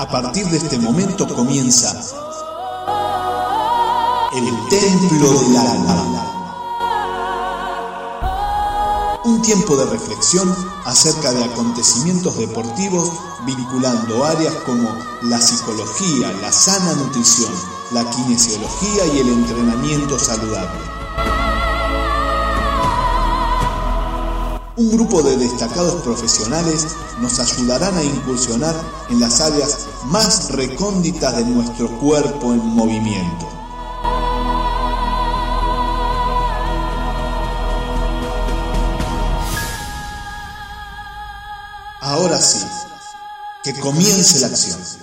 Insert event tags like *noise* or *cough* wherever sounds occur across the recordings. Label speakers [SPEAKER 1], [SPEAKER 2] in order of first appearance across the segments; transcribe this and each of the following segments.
[SPEAKER 1] A partir de este momento comienza el templo del alma. Un tiempo de reflexión acerca de acontecimientos deportivos vinculando áreas como la psicología, la sana nutrición, la kinesiología y el entrenamiento saludable. Un grupo de destacados profesionales nos ayudarán a incursionar en las áreas más recónditas de nuestro cuerpo en movimiento. Ahora sí, que comience la acción.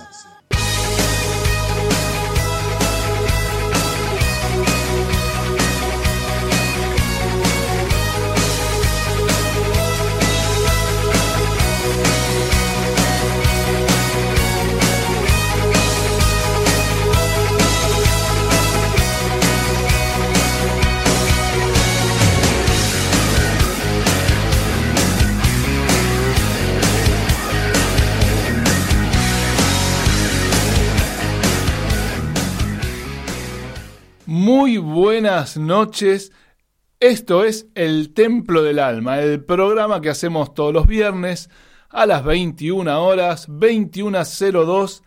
[SPEAKER 2] Buenas noches. Esto es El Templo del Alma, el programa que hacemos todos los viernes a las 21 horas, 21.02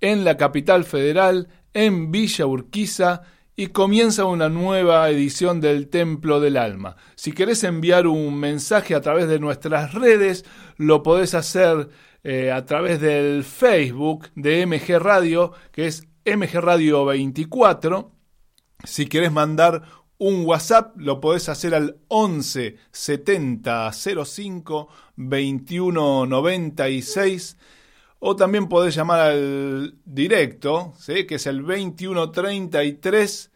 [SPEAKER 2] en la capital federal, en Villa Urquiza, y comienza una nueva edición del Templo del Alma. Si querés enviar un mensaje a través de nuestras redes, lo podés hacer eh, a través del Facebook de MG Radio, que es MG Radio 24 si querés mandar un WhatsApp, lo podés hacer al 11 70 05 21 96 o también podés llamar al directo, ¿sí? que es el 21 33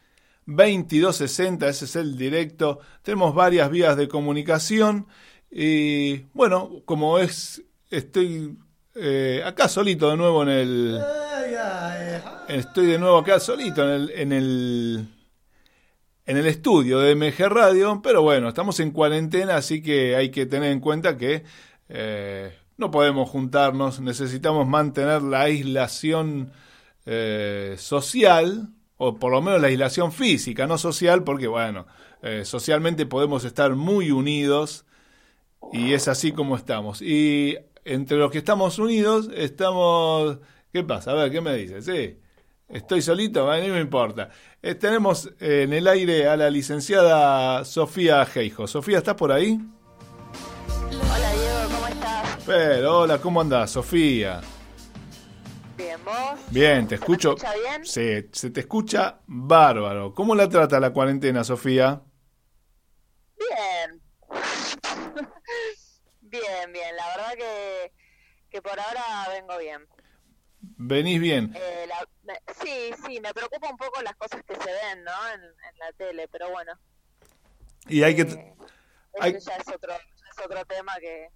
[SPEAKER 2] 22 60, ese es el directo. Tenemos varias vías de comunicación y bueno, como es, estoy eh, acá solito de nuevo en el... Estoy de nuevo acá solito en el, en el en el estudio de MG Radio, pero bueno, estamos en cuarentena, así que hay que tener en cuenta que eh, no podemos juntarnos, necesitamos mantener la aislación eh, social, o por lo menos la aislación física, no social, porque bueno, eh, socialmente podemos estar muy unidos y es así como estamos. Y entre los que estamos unidos, estamos... ¿Qué pasa? A ver, ¿qué me dices? Sí. Estoy solito, a mí me importa. Eh, tenemos en el aire a la licenciada Sofía Geijo. Sofía, ¿estás por ahí?
[SPEAKER 3] Hola Diego, ¿cómo estás?
[SPEAKER 2] Pero, hola, ¿cómo andás, Sofía?
[SPEAKER 3] Bien, ¿vos?
[SPEAKER 2] Bien, te escucho.
[SPEAKER 3] ¿Se escucha bien?
[SPEAKER 2] Sí, se te escucha bárbaro. ¿Cómo la trata la cuarentena, Sofía?
[SPEAKER 3] Bien. *laughs* bien, bien. La verdad que, que por ahora vengo bien.
[SPEAKER 2] Venís bien.
[SPEAKER 3] Eh, la- me- sí, sí, me preocupa un poco las cosas que se ven, ¿no? En, en la tele, pero bueno.
[SPEAKER 2] Y hay que...
[SPEAKER 3] eh,
[SPEAKER 2] hay-
[SPEAKER 3] ya es otro, es otro tema que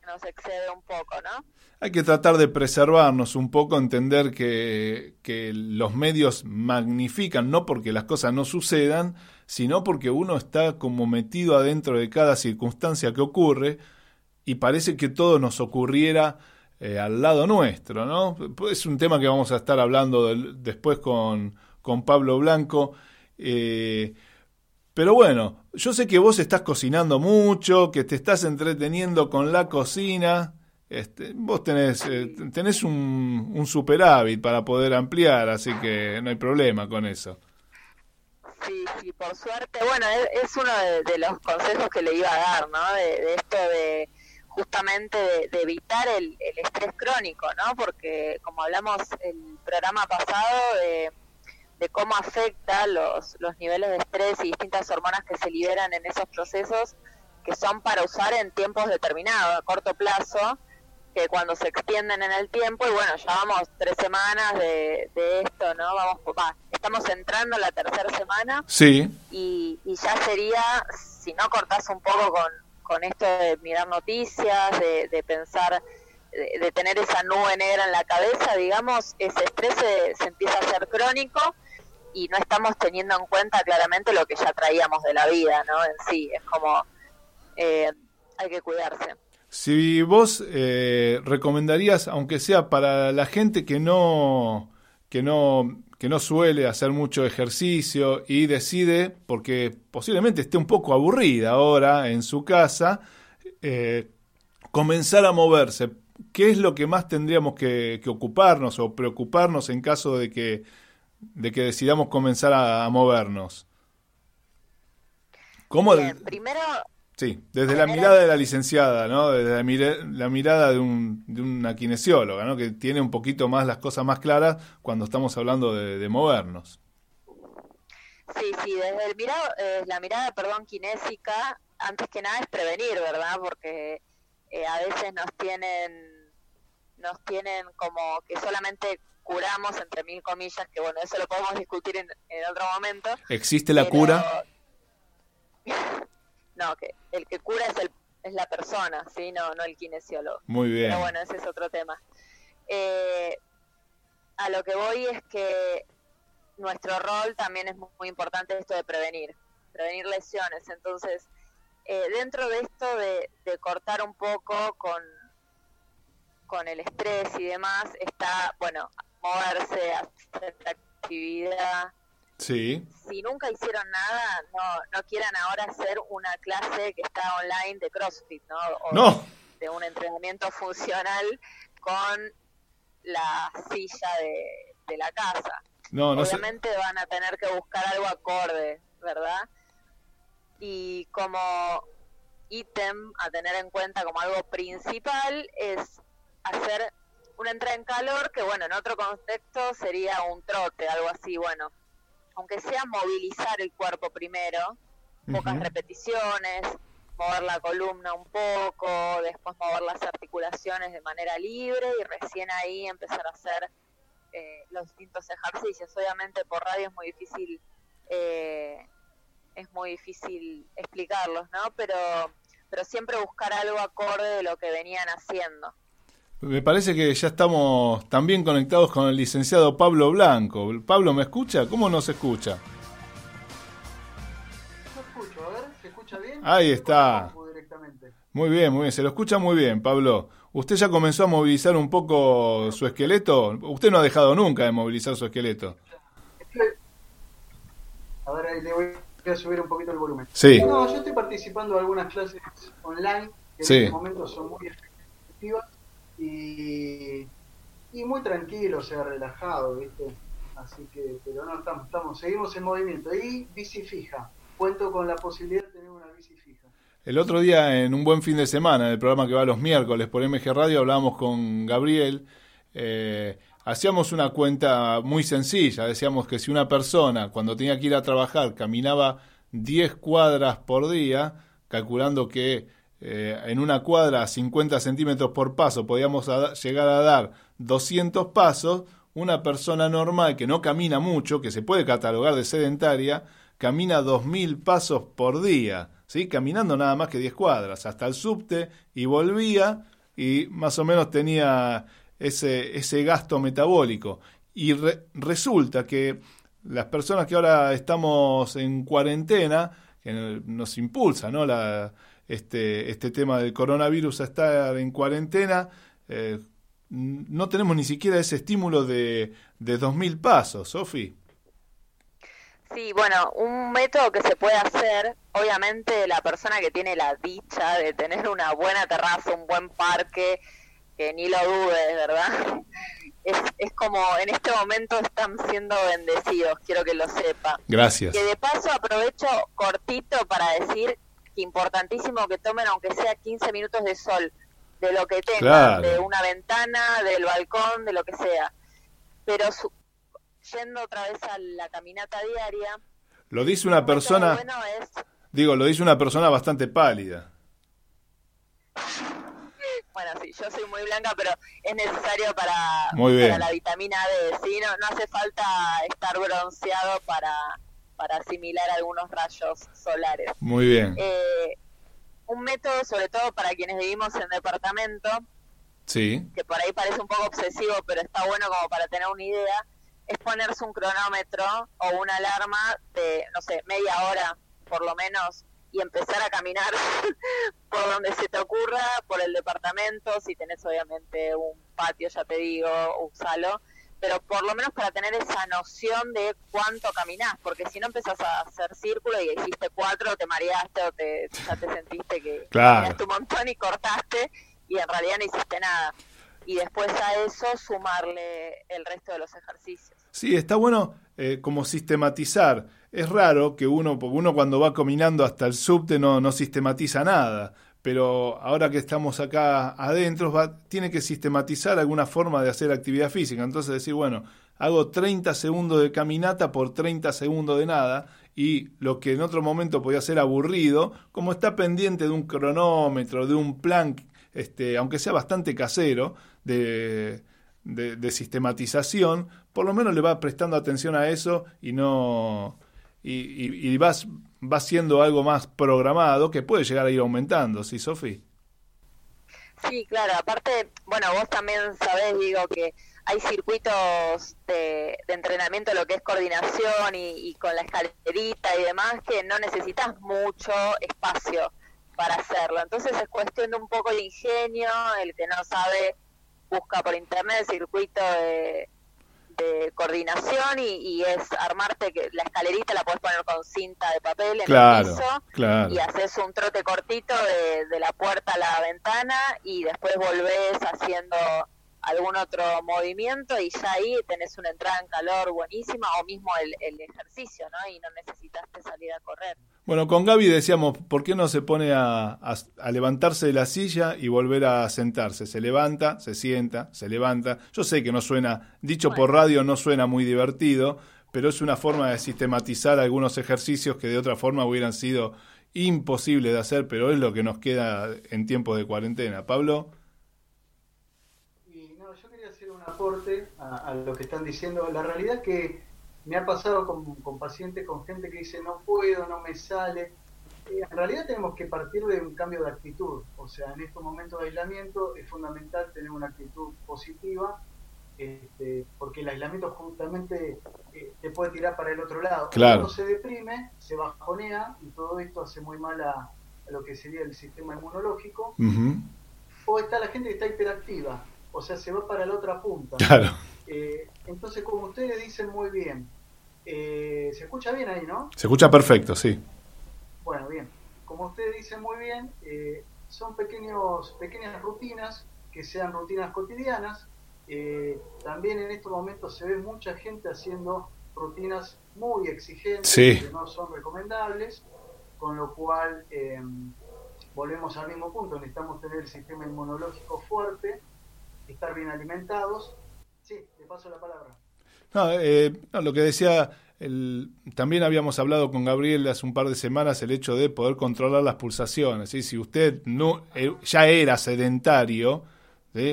[SPEAKER 3] que nos excede un poco, ¿no?
[SPEAKER 2] Hay que tratar de preservarnos un poco, entender que, que los medios magnifican, no porque las cosas no sucedan, sino porque uno está como metido adentro de cada circunstancia que ocurre y parece que todo nos ocurriera eh, al lado nuestro, ¿no? Es un tema que vamos a estar hablando del- después con, con Pablo Blanco. eh, pero bueno, yo sé que vos estás cocinando mucho, que te estás entreteniendo con la cocina. Este, vos tenés, eh, tenés un, un superávit para poder ampliar, así que no hay problema con eso.
[SPEAKER 3] Sí, sí, por suerte. Bueno, es, es uno de, de los consejos que le iba a dar, ¿no? De, de esto de justamente de, de evitar el, el estrés crónico, ¿no? Porque como hablamos el programa pasado de, de cómo afecta los, los niveles de estrés y distintas hormonas que se liberan en esos procesos que son para usar en tiempos determinados, a corto plazo, que cuando se extienden en el tiempo, y bueno, ya vamos tres semanas de, de esto, ¿no? Vamos, va, estamos entrando en la tercera semana
[SPEAKER 2] Sí,
[SPEAKER 3] y, y ya sería, si no cortás un poco con, con esto de mirar noticias, de, de pensar, de, tener esa nube negra en la cabeza, digamos, ese estrés se, se empieza a hacer crónico y no estamos teniendo en cuenta claramente lo que ya traíamos de la vida, ¿no? En sí, es como, eh, hay que cuidarse.
[SPEAKER 2] Si vos eh, recomendarías, aunque sea para la gente que no, que no, que no suele hacer mucho ejercicio y decide, porque posiblemente esté un poco aburrida ahora en su casa, eh, comenzar a moverse. ¿Qué es lo que más tendríamos que, ocuparnos o preocuparnos en caso de que, de que decidamos comenzar a, movernos?
[SPEAKER 3] ¿Cómo primero,
[SPEAKER 2] Sí, desde la mirada de la licenciada, ¿no? Desde la, mirada de, un, de una kinesióloga, ¿no? Que tiene un poquito más las cosas más claras cuando estamos hablando de, movernos.
[SPEAKER 3] Sí, sí, desde el mirado, eh, la mirada, perdón, kinésica, antes que nada es prevenir, ¿verdad? Porque eh, a veces nos tienen, nos tienen como que solamente curamos, entre mil comillas, que bueno, eso lo podemos discutir en, otro momento.
[SPEAKER 2] ¿Existe la cura? *laughs*
[SPEAKER 3] No, que el que cura es, el, es la persona, ¿sí? No, no el kinesiólogo.
[SPEAKER 2] Muy bien.
[SPEAKER 3] Pero bueno, ese es otro tema. Eh, a lo que voy es que nuestro rol también es muy importante esto de prevenir, prevenir lesiones. Entonces, eh, dentro de esto de, de, cortar un poco con, con el estrés y demás, está, bueno, moverse, hacer actividad,
[SPEAKER 2] Sí.
[SPEAKER 3] Si nunca hicieron nada, no, no quieran ahora hacer una clase que está online de CrossFit, ¿no?
[SPEAKER 2] no.
[SPEAKER 3] De un entrenamiento funcional con la silla de, la casa.
[SPEAKER 2] No, no
[SPEAKER 3] Obviamente van a tener que buscar algo acorde, ¿verdad? Y como ítem a tener en cuenta como algo principal es hacer una entrada en calor que, bueno, en otro contexto sería un trote, algo así, bueno aunque sea movilizar el cuerpo primero, pocas repeticiones, mover la columna un poco, después mover las articulaciones de manera libre y recién ahí empezar a hacer eh, los distintos ejercicios. Obviamente por radio es muy difícil, eh, es muy difícil explicarlos, ¿no? Pero, pero siempre buscar algo acorde de lo que venían haciendo.
[SPEAKER 2] Me parece que ya estamos también conectados con el licenciado Pablo Blanco. Pablo, ¿me escucha? ¿Cómo no se escucha?
[SPEAKER 4] No escucho, a ver, ¿se escucha bien?
[SPEAKER 2] Ahí está. Muy bien, muy bien, se lo escucha muy bien, Pablo. ¿Usted ya comenzó a movilizar un poco su esqueleto? Usted no ha dejado nunca de movilizar su esqueleto.
[SPEAKER 4] A ver, ahí le voy a subir un poquito el volumen.
[SPEAKER 2] Sí.
[SPEAKER 4] No, yo estoy participando de algunas clases online que en este momento son muy efectivas y, muy tranquilo, o sea, relajado, ¿viste? Así que, pero no, estamos, estamos, seguimos en movimiento. Y bici fija, cuento con la posibilidad de tener una bici fija.
[SPEAKER 2] El otro día, en un buen fin de semana, en el programa que va los miércoles por MG Radio, hablábamos con Gabriel. Eh, hacíamos una cuenta muy sencilla. Decíamos que si una persona, cuando tenía que ir a trabajar, caminaba 10 cuadras por día, calculando que eh, en una cuadra a 50 centímetros por paso podíamos llegar a dar 200 pasos, una persona normal que no camina mucho, que se puede catalogar de sedentaria, camina 2.000 pasos por día, ¿sí? caminando nada más que 10 cuadras, hasta el subte y volvía y más o menos tenía ese, ese gasto metabólico. Y resulta que las personas que ahora estamos en cuarentena, que nos impulsa ¿no? la, este, este tema del coronavirus a estar en cuarentena, eh, no tenemos ni siquiera ese estímulo de, de 2.000 pasos, Sofi.
[SPEAKER 3] Sí, bueno, un método que se puede hacer, obviamente la persona que tiene la dicha de tener una buena terraza, un buen parque, que ni lo dudes, ¿verdad? *laughs* Es, es como en este momento están siendo bendecidos, quiero que lo sepa.
[SPEAKER 2] Gracias.
[SPEAKER 3] Que de paso aprovecho cortito para decir importantísimo que tomen aunque sea 15 minutos de sol, de lo que tengan, de una ventana, del balcón, de lo que sea. Pero yendo otra vez a la caminata diaria.
[SPEAKER 2] Lo dice una persona. Digo, lo dice una persona bastante pálida.
[SPEAKER 3] Bueno, sí, yo soy muy blanca, pero es necesario para, para la vitamina D. ¿sí? No, no hace falta estar bronceado para, para asimilar algunos rayos solares.
[SPEAKER 2] Muy bien.
[SPEAKER 3] Eh, un método, sobre todo para quienes vivimos en departamento,
[SPEAKER 2] sí.
[SPEAKER 3] que por ahí parece un poco obsesivo, pero está bueno como para tener una idea, es ponerse un cronómetro o una alarma de, no sé, media hora por lo menos, y empezar a caminar *laughs* por donde se te ocurra, por el departamento, si tenés obviamente un patio, ya te digo, usalo, pero por lo menos para tener esa noción de cuánto caminás, porque si no empezás a hacer círculo y hiciste cuatro, te mareaste o te, ya te sentiste que *laughs*
[SPEAKER 2] claro.
[SPEAKER 3] un montón y cortaste y en realidad no hiciste nada. Y después a eso sumarle el resto de los ejercicios.
[SPEAKER 2] Sí, está bueno eh, como sistematizar. Es raro que uno, porque uno cuando va caminando hasta el subte no, no sistematiza nada pero ahora que estamos acá adentro, tiene que sistematizar alguna forma de hacer actividad física. Entonces decir, bueno, hago 30 segundos de caminata por 30 segundos de nada y lo que en otro momento podía ser aburrido, como está pendiente de un cronómetro, de un plan, este, aunque sea bastante casero, de, de sistematización, por lo menos le va prestando atención a eso y no y, y, vas, va siendo algo más programado que puede llegar a ir aumentando, ¿sí, Sofi?
[SPEAKER 3] Sí, claro, aparte, bueno, vos también sabés, digo, que hay circuitos de, entrenamiento, lo que es coordinación y, y, con la escalerita y demás, que no necesitas mucho espacio para hacerlo. Entonces es cuestión de un poco de ingenio, el que no sabe busca por internet el circuito de, de coordinación y, es armarte que la escalerita la puedes poner con cinta de papel en el piso y haces un trote cortito de, de, la puerta a la ventana y después volvés haciendo algún otro movimiento y ya ahí tenés una entrada en calor buenísima o mismo el, el ejercicio, ¿no? Y no necesitaste salir a correr.
[SPEAKER 2] Bueno, con Gaby decíamos, ¿por qué no se pone a, a, levantarse de la silla y volver a sentarse? Se levanta, se sienta, se levanta. Yo sé que no suena, dicho por radio, no suena muy divertido, pero es una forma de sistematizar algunos ejercicios que de otra forma hubieran sido imposibles de hacer, pero es lo que nos queda en tiempo de cuarentena. Pablo.
[SPEAKER 4] Y no, yo quería hacer un aporte a, a lo que están diciendo. La realidad que me ha pasado con, pacientes, con gente que dice no puedo, no me sale. Eh, en realidad tenemos que partir de un cambio de actitud. O sea, en estos momentos de aislamiento es fundamental tener una actitud positiva, este, porque el aislamiento justamente eh, te puede tirar para el otro lado.
[SPEAKER 2] Cuando
[SPEAKER 4] se deprime, se bajonea y todo esto hace muy mal a, lo que sería el sistema inmunológico. O está la gente que está hiperactiva, o sea, se va para la otra punta.
[SPEAKER 2] Claro.
[SPEAKER 4] Eh, entonces, como ustedes dicen muy bien, eh, ¿se escucha bien ahí, no?
[SPEAKER 2] Se escucha perfecto, sí.
[SPEAKER 4] Bueno, bien. Como ustedes dicen muy bien, eh, son pequeños, pequeñas rutinas que sean rutinas cotidianas. también en estos momentos se ve mucha gente haciendo rutinas muy exigentes que no son recomendables, con lo cual volvemos al mismo punto, necesitamos tener el sistema inmunológico fuerte, estar bien alimentados Sí, te paso la palabra.
[SPEAKER 2] Eh, no, lo que decía, también habíamos hablado con Gabriel hace un par de semanas el hecho de poder controlar las pulsaciones. Si usted no eh, ya era sedentario,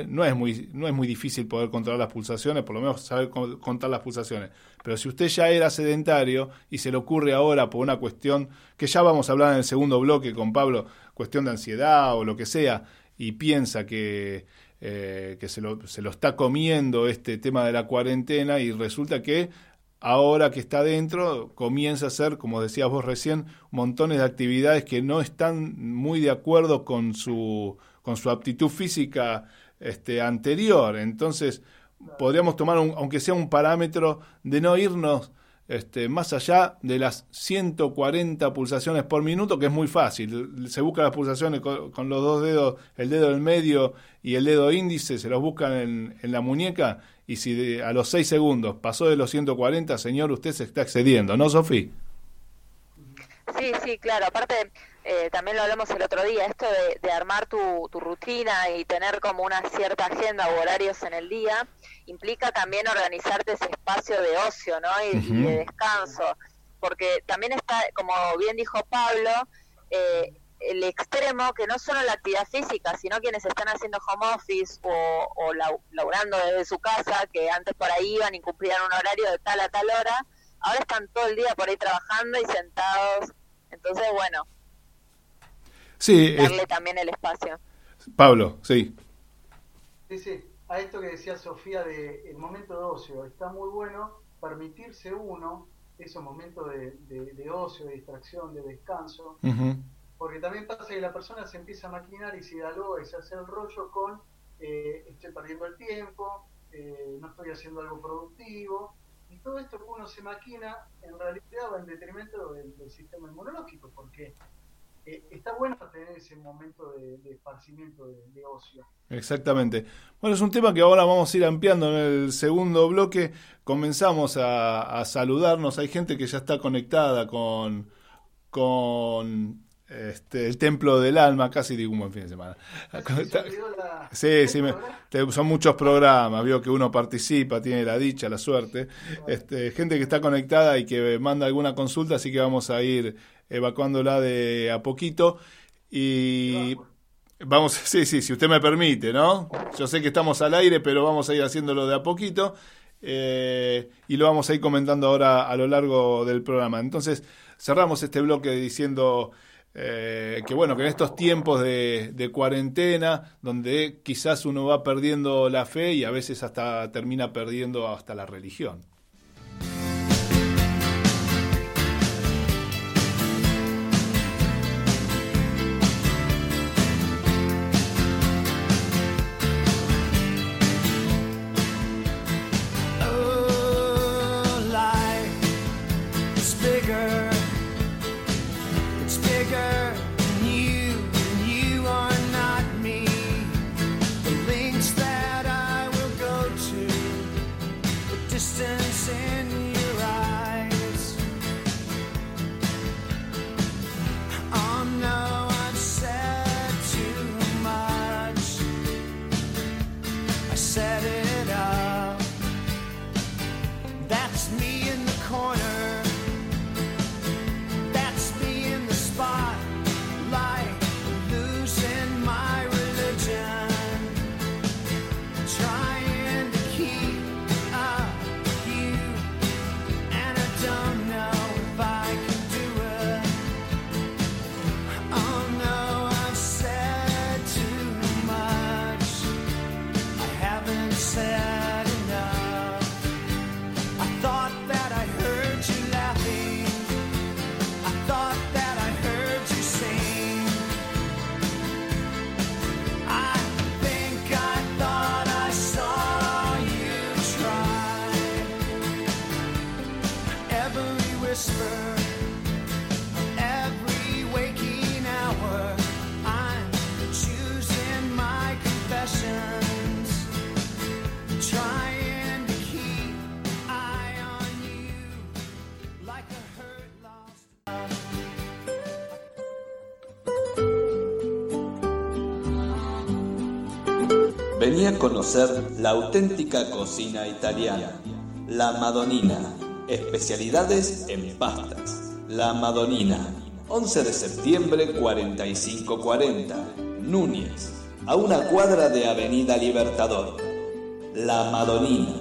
[SPEAKER 2] no, es muy, no es muy difícil poder controlar las pulsaciones, por lo menos saber contar las pulsaciones. Pero si usted ya era sedentario y se le ocurre ahora por una cuestión que ya vamos a hablar en el segundo bloque con Pablo, cuestión de ansiedad o lo que sea, y piensa que eh, que se lo, se lo está comiendo este tema de la cuarentena y resulta que ahora que está dentro comienza a hacer, como decías vos recién, montones de actividades que no están muy de acuerdo con su, con su aptitud física este, anterior. Entonces, podríamos tomar, aunque sea un parámetro, de no irnos este, más allá de las 140 pulsaciones por minuto, que es muy fácil. Se buscan las pulsaciones con, los dos dedos, el dedo del medio y el dedo índice, se los buscan en, la muñeca y si a los 6 segundos pasó de los 140, señor, usted se está excediendo, ¿no, Sofía?
[SPEAKER 3] Sí, sí, claro. Aparte, eh, también lo hablamos el otro día, esto de, armar tu, tu, rutina y tener como una cierta agenda o horarios en el día, implica también organizarte ese espacio de ocio ¿no? y, de descanso, porque también está, como bien dijo Pablo, eh, el extremo que no solo la actividad física, sino quienes están haciendo home office o, o laburando desde su casa, que antes por ahí iban y cumplían un horario de tal a tal hora, ahora están todo el día por ahí trabajando y sentados. Entonces, bueno,
[SPEAKER 2] Sí,
[SPEAKER 3] darle también el espacio.
[SPEAKER 2] Pablo, sí.
[SPEAKER 4] Sí, sí, a esto que decía Sofía de el momento de ocio, está muy bueno permitirse uno esos momentos de, de, ocio, de distracción, de descanso, porque también pasa que la persona se empieza a maquinar y se dialoga y se hace el rollo con eh, estoy perdiendo el tiempo, eh, no estoy haciendo algo productivo, y todo esto que uno se maquina en realidad va en detrimento del, sistema inmunológico, porque eh, está bueno tener ese momento de, esparcimiento, de, ocio.
[SPEAKER 5] Exactamente. Bueno, es un tema que ahora vamos a ir ampliando en el segundo bloque. Comenzamos a, a saludarnos. Hay gente que ya está conectada con, con este, el templo del alma, casi digo un buen fin de semana. Sí, *laughs* sí, son muchos programas, veo que uno participa, tiene la dicha, la suerte. Este, gente que está conectada y que manda alguna consulta, así que vamos a ir evacuándola de a poquito. Y vamos, *laughs* sí, sí, si usted me permite, ¿no? Yo sé que estamos al aire, pero vamos a ir haciéndolo de a poquito. Eh, y lo vamos a ir comentando ahora a lo largo del programa. Entonces, cerramos este bloque diciendo eh, que bueno, que en estos tiempos de, de, cuarentena, donde quizás uno va perdiendo la fe y a veces hasta termina perdiendo hasta la religión.
[SPEAKER 6] Venía a conocer la auténtica cocina italiana, la Madonina, especialidades en pastas. La Madonina, 11 de septiembre 4540, Núñez, a una cuadra de Avenida Libertador. La Madonina.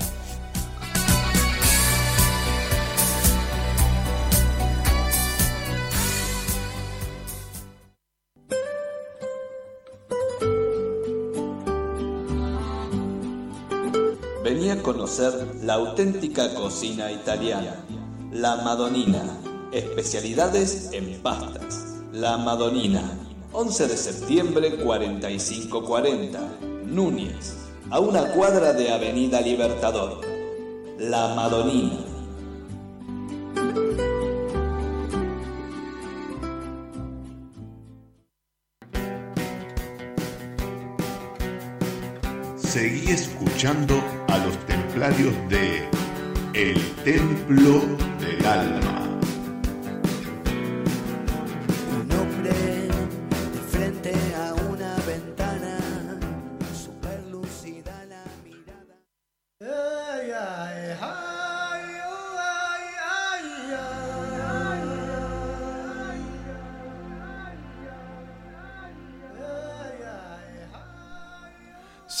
[SPEAKER 6] Conocer la auténtica cocina italiana, la Madonina, especialidades en pastas. La Madonina, 11 de septiembre 4540, Núñez, a una cuadra de Avenida Libertador. La Madonina.
[SPEAKER 7] Seguí escuchando a los templarios de El Templo del Alma.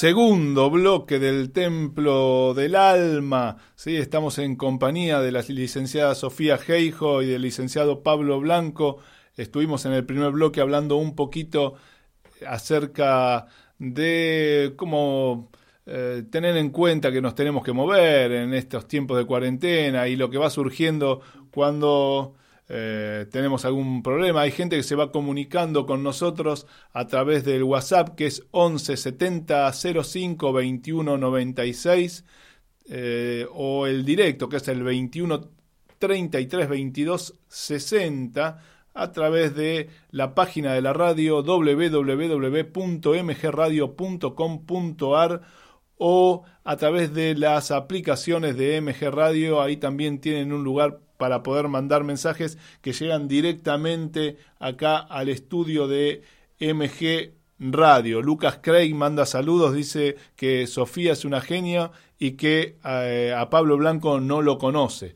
[SPEAKER 2] Segundo bloque del Templo del Alma. ¿sí? Estamos en compañía de la licenciada Sofía Geijo y del licenciado Pablo Blanco. Estuvimos en el primer bloque hablando un poquito acerca de cómo eh, tener en cuenta que nos tenemos que mover en estos tiempos de cuarentena y lo que va surgiendo cuando eh, tenemos algún problema. Hay gente que se va comunicando con nosotros a través del WhatsApp que es 11 70 05 21 96 o el directo que es el 21 33 22 60 a través de la página de la radio www.mgradio.com.ar o a través de las aplicaciones de MG Radio. Ahí también tienen un lugar para poder mandar mensajes que llegan directamente acá al estudio de MG Radio. Lucas Craig manda saludos, dice que Sofía es una genia y que eh, a Pablo Blanco no lo conoce.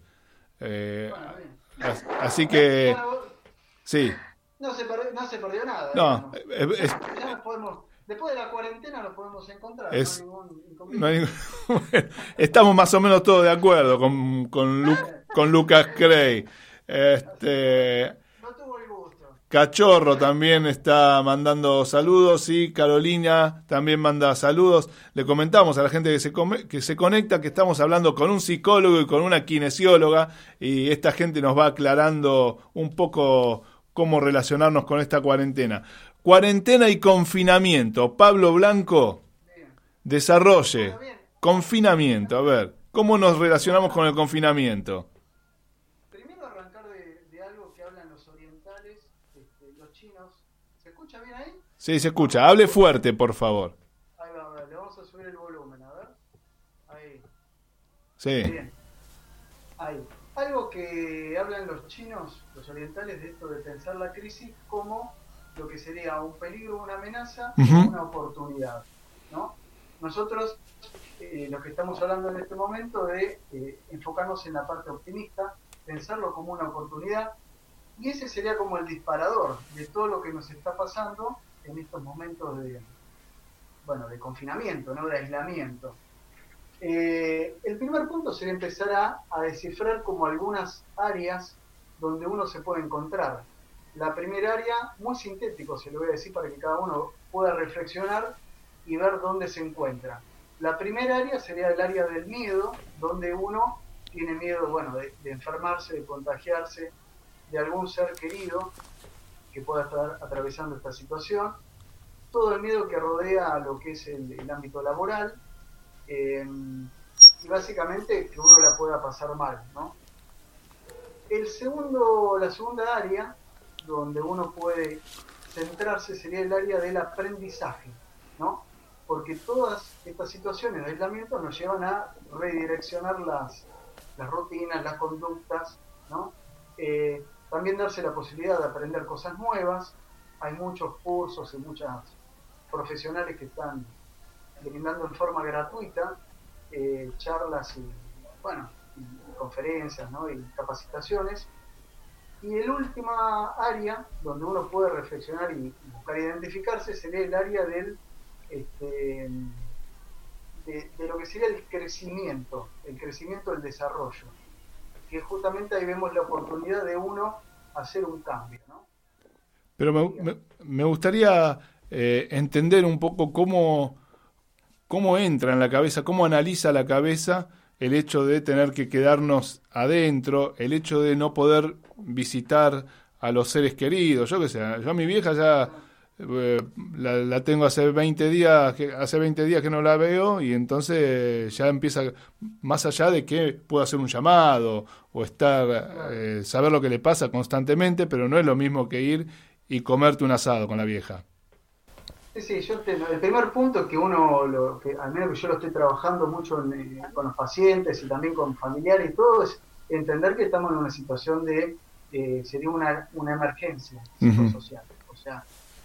[SPEAKER 2] Eh, así que...
[SPEAKER 4] Sí. No se, perdió, no se perdió nada. No, podemos Después de la cuarentena nos podemos encontrar. no hay ningún *laughs*
[SPEAKER 2] Estamos más o menos todos de acuerdo con, con, con Lucas Cray. Este,
[SPEAKER 4] no tuvo el gusto.
[SPEAKER 2] Cachorro también está mandando saludos y Carolina también manda saludos. Le comentamos a la gente que se, que se conecta que estamos hablando con un psicólogo y con una kinesióloga y esta gente nos va aclarando un poco cómo relacionarnos con esta cuarentena. Cuarentena y confinamiento. Pablo Blanco, desarrolle. Confinamiento, a ver, ¿cómo nos relacionamos con el confinamiento?
[SPEAKER 4] Primero arrancar de, algo que hablan los orientales, este, los chinos. ¿Se escucha bien ahí?
[SPEAKER 2] Sí, se escucha. Hable fuerte, por favor.
[SPEAKER 4] Ahí va, a ver, le vamos a subir el volumen, a ver. Ahí.
[SPEAKER 2] Sí.
[SPEAKER 4] Bien. Ahí. Algo que hablan los chinos, los orientales, de esto de pensar la crisis como lo que sería un peligro, una amenaza, una oportunidad. ¿no? Nosotros, eh, lo que estamos hablando en este momento, de eh, enfocarnos en la parte optimista, pensarlo como una oportunidad, y ese sería como el disparador de todo lo que nos está pasando en estos momentos de, bueno, de confinamiento, ¿no? de aislamiento. Eh, el primer punto sería empezar a, a descifrar como algunas áreas donde uno se puede encontrar la primera área, muy sintético, se lo voy a decir para que cada uno pueda reflexionar y ver dónde se encuentra. La primera área sería el área del miedo, donde uno tiene miedo, bueno, de, enfermarse, de contagiarse, de algún ser querido que pueda estar atravesando esta situación. Todo el miedo que rodea lo que es el, ámbito laboral. Eh, y básicamente que uno la pueda pasar mal, ¿no? El segundo, la segunda área donde uno puede centrarse sería el área del aprendizaje, ¿no? Porque todas estas situaciones de aislamiento nos llevan a redireccionar las, las rutinas, las conductas, ¿no? Eh, también darse la posibilidad de aprender cosas nuevas. Hay muchos cursos y muchas profesionales que están brindando en forma gratuita eh, charlas y, bueno, conferencias ¿no? y capacitaciones y el última área donde uno puede reflexionar y buscar identificarse sería el área del este, de, lo que sería el crecimiento, el crecimiento del desarrollo, justamente ahí vemos la oportunidad de uno hacer un cambio. ¿no?
[SPEAKER 2] Pero me, me, gustaría eh, entender un poco cómo, cómo entra en la cabeza, cómo analiza la cabeza el hecho de tener que quedarnos adentro, el hecho de no poder visitar a los seres queridos, yo qué sé, yo a mi vieja ya eh, la, tengo hace 20 días, que, hace 20 días que no la veo y entonces ya empieza más allá de que puedo hacer un llamado o estar eh, saber lo que le pasa constantemente, pero no es lo mismo que ir y comerte un asado con la vieja.
[SPEAKER 4] Sí, sí, yo el primer punto que uno, lo, que al menos que yo lo estoy trabajando mucho eh, con los pacientes y también con familiares y todo, es entender que estamos en una situación de, eh, sería una, una emergencia social.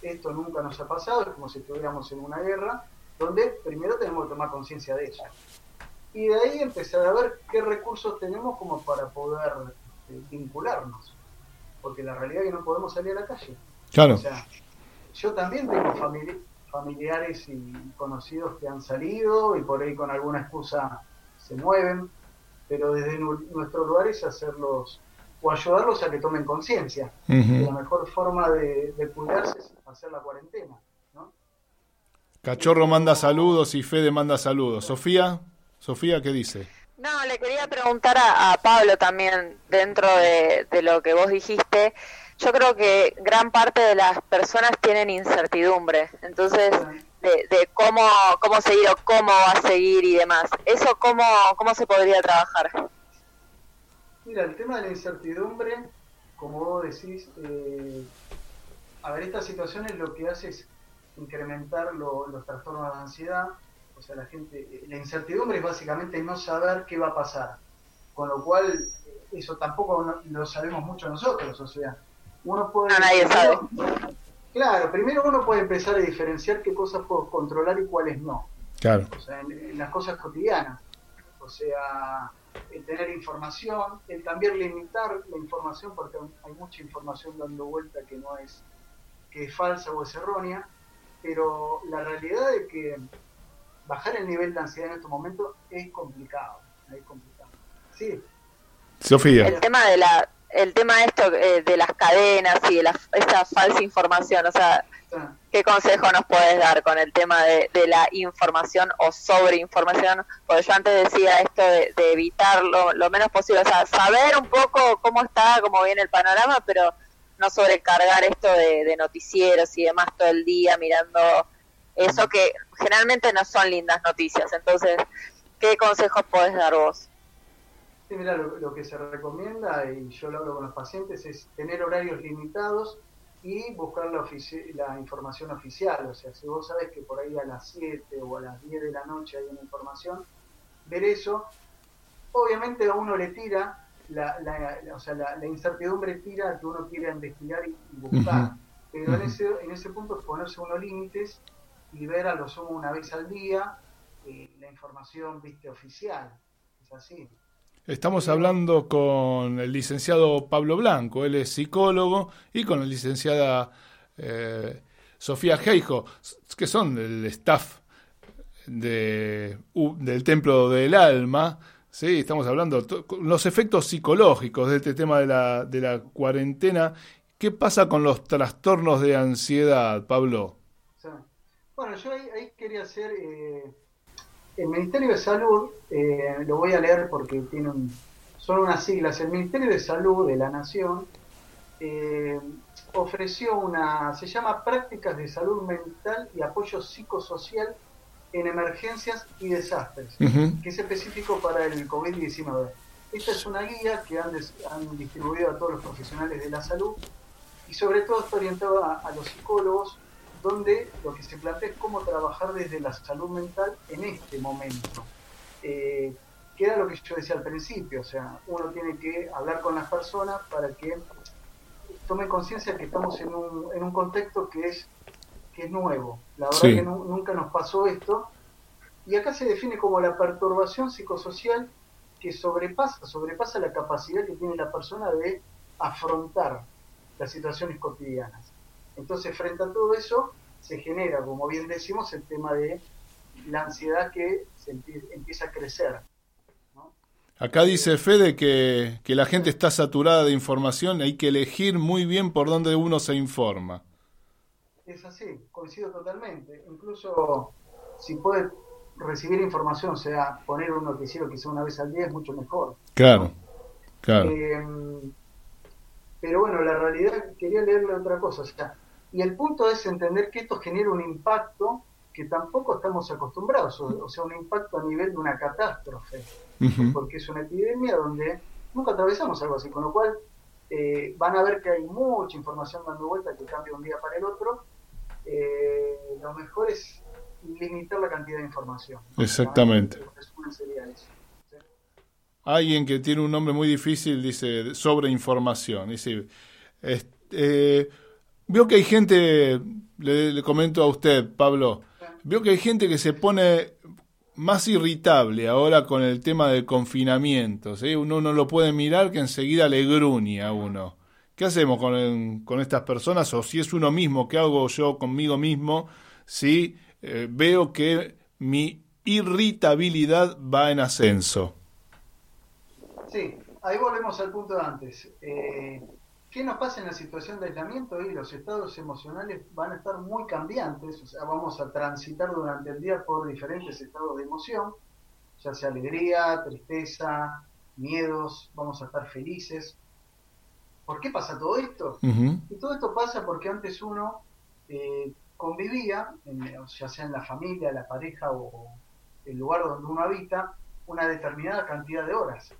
[SPEAKER 4] Esto nunca nos ha pasado, es como si estuviéramos en una guerra, donde primero tenemos que tomar conciencia de eso. Y de ahí empezar a ver qué recursos tenemos como para poder eh, vincularnos. Porque la realidad es que no podemos salir a la calle.
[SPEAKER 2] Claro.
[SPEAKER 4] O sea, yo también tengo familiares y conocidos que han salido y por ahí con alguna excusa se mueven, pero desde nuestro lugar es hacerlos o ayudarlos a que tomen conciencia. La mejor forma de, cuidarse es hacer la cuarentena. ¿no?
[SPEAKER 2] Cachorro manda saludos y Fede manda saludos. Sofía, Sofía, ¿qué dice?
[SPEAKER 3] No, le quería preguntar a, Pablo también, dentro de, lo que vos dijiste, yo creo que gran parte de las personas tienen incertidumbre, entonces de, cómo, cómo seguir o cómo va a seguir y demás. ¿Eso cómo, cómo se podría trabajar?
[SPEAKER 4] Mira, el tema de la incertidumbre, como vos decís, eh, a ver, esta situación es lo que hace es incrementar los trastornos de ansiedad, o sea, la gente, la incertidumbre es básicamente no saber qué va a pasar. Con lo cual, eso tampoco lo sabemos mucho nosotros. O sea, uno puede.
[SPEAKER 3] nadie sabe.
[SPEAKER 4] Claro, primero uno puede empezar a diferenciar qué cosas puedo controlar y cuáles no.
[SPEAKER 2] Claro.
[SPEAKER 4] O sea, en, las cosas cotidianas. O sea, el tener información, el también limitar la información, porque hay mucha información dando vuelta que no es, que es falsa o es errónea. Pero la realidad es que bajar el nivel de ansiedad en estos momentos es complicado. Es complicado. Sí.
[SPEAKER 2] Sofía.
[SPEAKER 3] El tema de la el tema esto eh, de las cadenas y de la, esa falsa información, o sea, ¿qué consejo nos puedes dar con el tema de, la información o sobreinformación? Porque yo antes decía esto de, de evitar lo, menos posible, o sea, saber un poco cómo está, cómo viene el panorama, pero no sobrecargar esto de, noticieros y demás todo el día mirando eso que generalmente no son lindas noticias. Entonces, ¿qué consejos podés dar vos?
[SPEAKER 4] Sí, mira, lo, que se recomienda, y yo lo hablo con los pacientes, es tener horarios limitados y buscar la, la información oficial. O sea, si vos sabés que por ahí a las 7 o a las 10 de la noche hay una información, ver eso. Obviamente a uno le tira, la, o sea, la, incertidumbre tira a que uno quiera investigar y, buscar. Pero en, ese, en ese punto es ponerse unos límites y ver a lo sumo una vez al día eh, la información viste oficial. Es así.
[SPEAKER 2] Estamos hablando con el licenciado Pablo Blanco, él es psicólogo, y con la licenciada eh, Sofía Geijo, que son del staff de, del Templo del Alma. Sí, estamos hablando los efectos psicológicos de este tema de la, de la cuarentena. ¿Qué pasa con los trastornos de ansiedad, Pablo?
[SPEAKER 4] Bueno, yo ahí, quería hacer. Eh, el Ministerio de Salud, eh, lo voy a leer porque tiene son unas siglas. El Ministerio de Salud de la Nación eh, ofreció una. Se llama Prácticas de Salud Mental y Apoyo Psicosocial en Emergencias y Desastres, que es específico para el COVID-19. Esta es una guía que han, distribuido a todos los profesionales de la salud y sobre todo está orientada a los psicólogos donde lo que se plantea es cómo trabajar desde la salud mental en este momento. Eh, que era lo que yo decía al principio, o sea, uno tiene que hablar con las personas para que tomen conciencia que estamos en un, en un contexto que es, que es nuevo. La verdad que nunca nos pasó esto. Y acá se define como la perturbación psicosocial que sobrepasa, sobrepasa la capacidad que tiene la persona de afrontar las situaciones cotidianas. Entonces, frente a todo eso, se genera, como bien decimos, el tema de la ansiedad que se empieza a crecer.
[SPEAKER 2] Acá dice Fede que, que la gente está saturada de información, hay que elegir muy bien por dónde uno se informa.
[SPEAKER 4] Es así, coincido totalmente. Incluso si puede recibir información, o sea, poner un noticiero quizá una vez al día es mucho mejor.
[SPEAKER 2] Claro, claro.
[SPEAKER 4] Eh, pero bueno, la realidad, quería leerle otra cosa. O sea, y el punto es entender que esto genera un impacto que tampoco estamos acostumbrados, o, sea, un impacto a nivel de una catástrofe, porque es una epidemia donde nunca atravesamos algo así, con lo cual eh, van a ver que hay mucha información dando vuelta que cambia un día para el otro. Eh, lo mejor es limitar la cantidad de información.
[SPEAKER 2] Exactamente. Alguien que tiene un nombre muy difícil dice sobreinformación. Dice, eh, Veo que hay gente, le, comento a usted, Pablo, veo que hay gente que se pone más irritable ahora con el tema del confinamiento. Uno no lo puede mirar que enseguida le gruñe a uno. ¿Qué hacemos con, con estas personas? O si es uno mismo, ¿qué hago yo conmigo mismo? si eh, veo que mi irritabilidad va en ascenso.
[SPEAKER 4] Sí, ahí volvemos al punto de antes. Eh, ¿Qué nos pasa en la situación de aislamiento? Y los estados emocionales van a estar muy cambiantes, o sea, vamos a transitar durante el día por diferentes estados de emoción, ya sea alegría, tristeza, miedos, vamos a estar felices. ¿Por qué pasa todo esto? Y todo esto pasa porque antes uno eh, convivía, ya sea en la familia, la pareja o el lugar donde uno habita, una determinada cantidad de horas.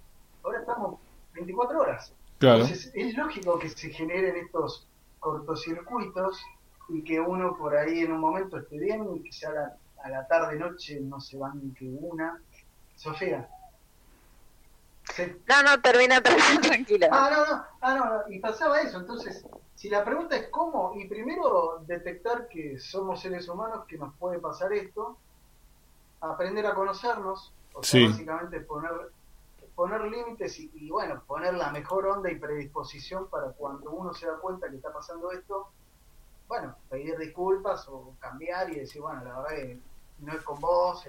[SPEAKER 4] Ahora estamos 24 horas. Entonces es lógico que se generen estos cortocircuitos y que uno por ahí en un momento esté bien y que se haga a la tarde noche no se van ni que una. Sofía.
[SPEAKER 3] No, no, *laughs* termina, tranquila.
[SPEAKER 4] Ah, no, no, ah, no, y pasaba eso. Entonces, si la pregunta es cómo, y primero detectar que somos seres humanos, que nos puede pasar esto, aprender a conocernos, o sea, básicamente poner poner límites y, bueno, poner la mejor onda y predisposición para cuando uno se da cuenta que está pasando esto, bueno, pedir disculpas o cambiar y decir, bueno, la verdad que no es con vos,